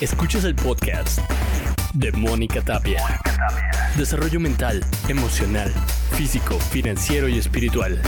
Escuchas el podcast de Mónica Tapia. Desarrollo mental, emocional, físico, financiero y espiritual.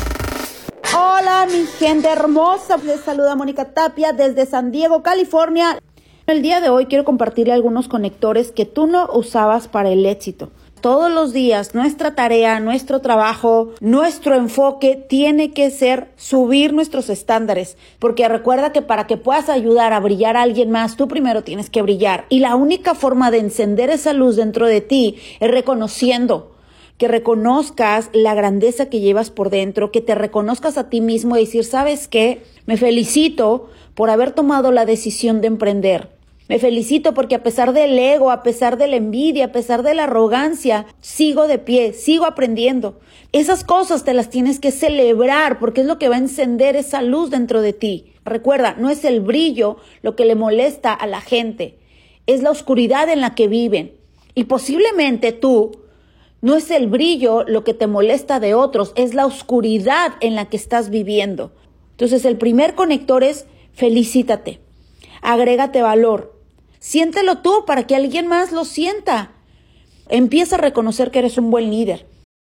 Hola mi gente hermosa, les saluda Mónica Tapia desde San Diego, California. El día de hoy quiero compartirle algunos conectores que tú no usabas para el éxito. Todos los días nuestra tarea, nuestro trabajo, nuestro enfoque tiene que ser subir nuestros estándares, porque recuerda que para que puedas ayudar a brillar a alguien más, tú primero tienes que brillar. Y la única forma de encender esa luz dentro de ti es reconociendo que reconozcas la grandeza que llevas por dentro, que te reconozcas a ti mismo y decir, ¿sabes qué? Me felicito por haber tomado la decisión de emprender. Me felicito porque a pesar del ego, a pesar de la envidia, a pesar de la arrogancia, sigo de pie, sigo aprendiendo. Esas cosas te las tienes que celebrar porque es lo que va a encender esa luz dentro de ti. Recuerda, no es el brillo lo que le molesta a la gente, es la oscuridad en la que viven. Y posiblemente tú no es el brillo lo que te molesta de otros, es la oscuridad en la que estás viviendo. Entonces el primer conector es felicítate, agrégate valor, Siéntelo tú para que alguien más lo sienta. Empieza a reconocer que eres un buen líder.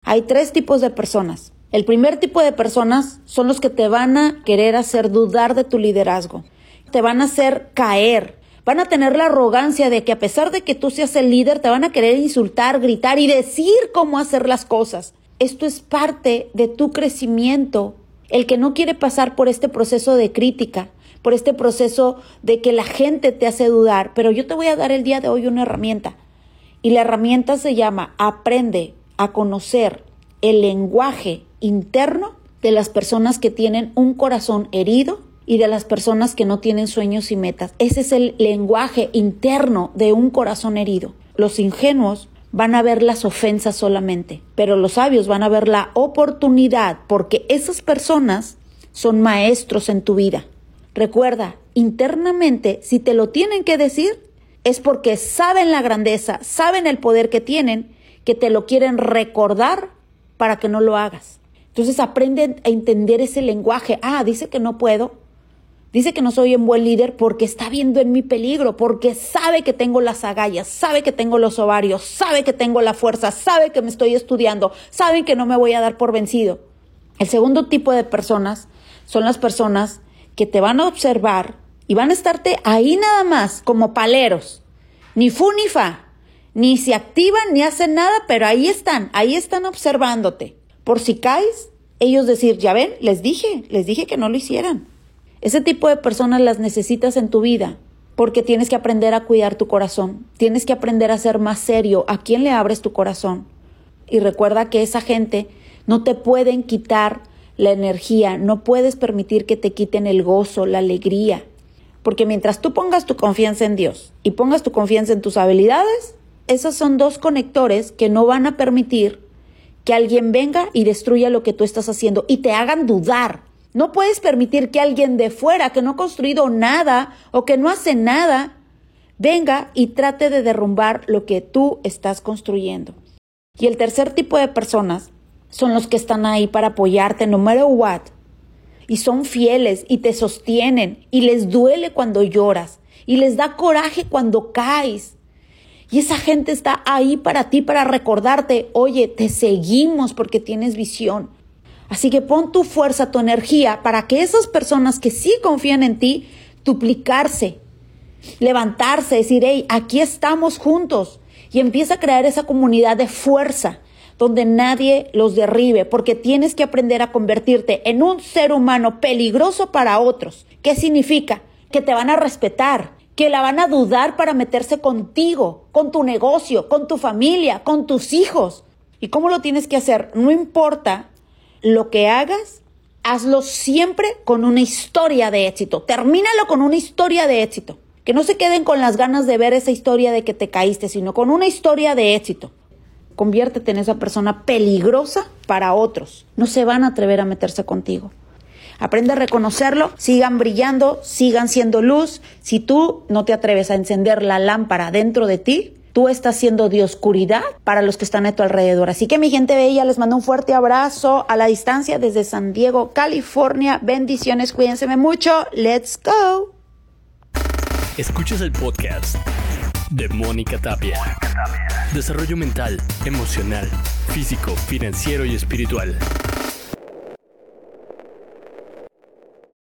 Hay tres tipos de personas. El primer tipo de personas son los que te van a querer hacer dudar de tu liderazgo. Te van a hacer caer. Van a tener la arrogancia de que a pesar de que tú seas el líder, te van a querer insultar, gritar y decir cómo hacer las cosas. Esto es parte de tu crecimiento. El que no quiere pasar por este proceso de crítica, por este proceso de que la gente te hace dudar, pero yo te voy a dar el día de hoy una herramienta. Y la herramienta se llama aprende a conocer el lenguaje interno de las personas que tienen un corazón herido y de las personas que no tienen sueños y metas. Ese es el lenguaje interno de un corazón herido. Los ingenuos van a ver las ofensas solamente, pero los sabios van a ver la oportunidad porque esas personas son maestros en tu vida. Recuerda, internamente, si te lo tienen que decir, es porque saben la grandeza, saben el poder que tienen, que te lo quieren recordar para que no lo hagas. Entonces aprende a entender ese lenguaje. Ah, dice que no puedo. Dice que no soy un buen líder porque está viendo en mi peligro, porque sabe que tengo las agallas, sabe que tengo los ovarios, sabe que tengo la fuerza, sabe que me estoy estudiando, sabe que no me voy a dar por vencido. El segundo tipo de personas son las personas que te van a observar y van a estarte ahí nada más como paleros. Ni fu ni fa. Ni se activan ni hacen nada, pero ahí están, ahí están observándote. Por si caes, ellos decir, ya ven, les dije, les dije que no lo hicieran. Ese tipo de personas las necesitas en tu vida porque tienes que aprender a cuidar tu corazón, tienes que aprender a ser más serio a quién le abres tu corazón. Y recuerda que esa gente no te pueden quitar la energía, no puedes permitir que te quiten el gozo, la alegría. Porque mientras tú pongas tu confianza en Dios y pongas tu confianza en tus habilidades, esos son dos conectores que no van a permitir que alguien venga y destruya lo que tú estás haciendo y te hagan dudar. No puedes permitir que alguien de fuera que no ha construido nada o que no hace nada venga y trate de derrumbar lo que tú estás construyendo. Y el tercer tipo de personas son los que están ahí para apoyarte no matter what. Y son fieles y te sostienen y les duele cuando lloras y les da coraje cuando caes. Y esa gente está ahí para ti, para recordarte, oye, te seguimos porque tienes visión. Así que pon tu fuerza, tu energía para que esas personas que sí confían en ti, duplicarse, levantarse, decir, hey, aquí estamos juntos. Y empieza a crear esa comunidad de fuerza donde nadie los derribe, porque tienes que aprender a convertirte en un ser humano peligroso para otros. ¿Qué significa? Que te van a respetar, que la van a dudar para meterse contigo, con tu negocio, con tu familia, con tus hijos. ¿Y cómo lo tienes que hacer? No importa lo que hagas, hazlo siempre con una historia de éxito. Termínalo con una historia de éxito. Que no se queden con las ganas de ver esa historia de que te caíste, sino con una historia de éxito conviértete en esa persona peligrosa para otros. No se van a atrever a meterse contigo. Aprende a reconocerlo, sigan brillando, sigan siendo luz. Si tú no te atreves a encender la lámpara dentro de ti, tú estás siendo de oscuridad para los que están a tu alrededor. Así que mi gente bella, les mando un fuerte abrazo a la distancia desde San Diego, California. Bendiciones, cuídense mucho. Let's go. Escuchas el podcast de Mónica Tapia. Desarrollo mental, emocional, físico, financiero y espiritual.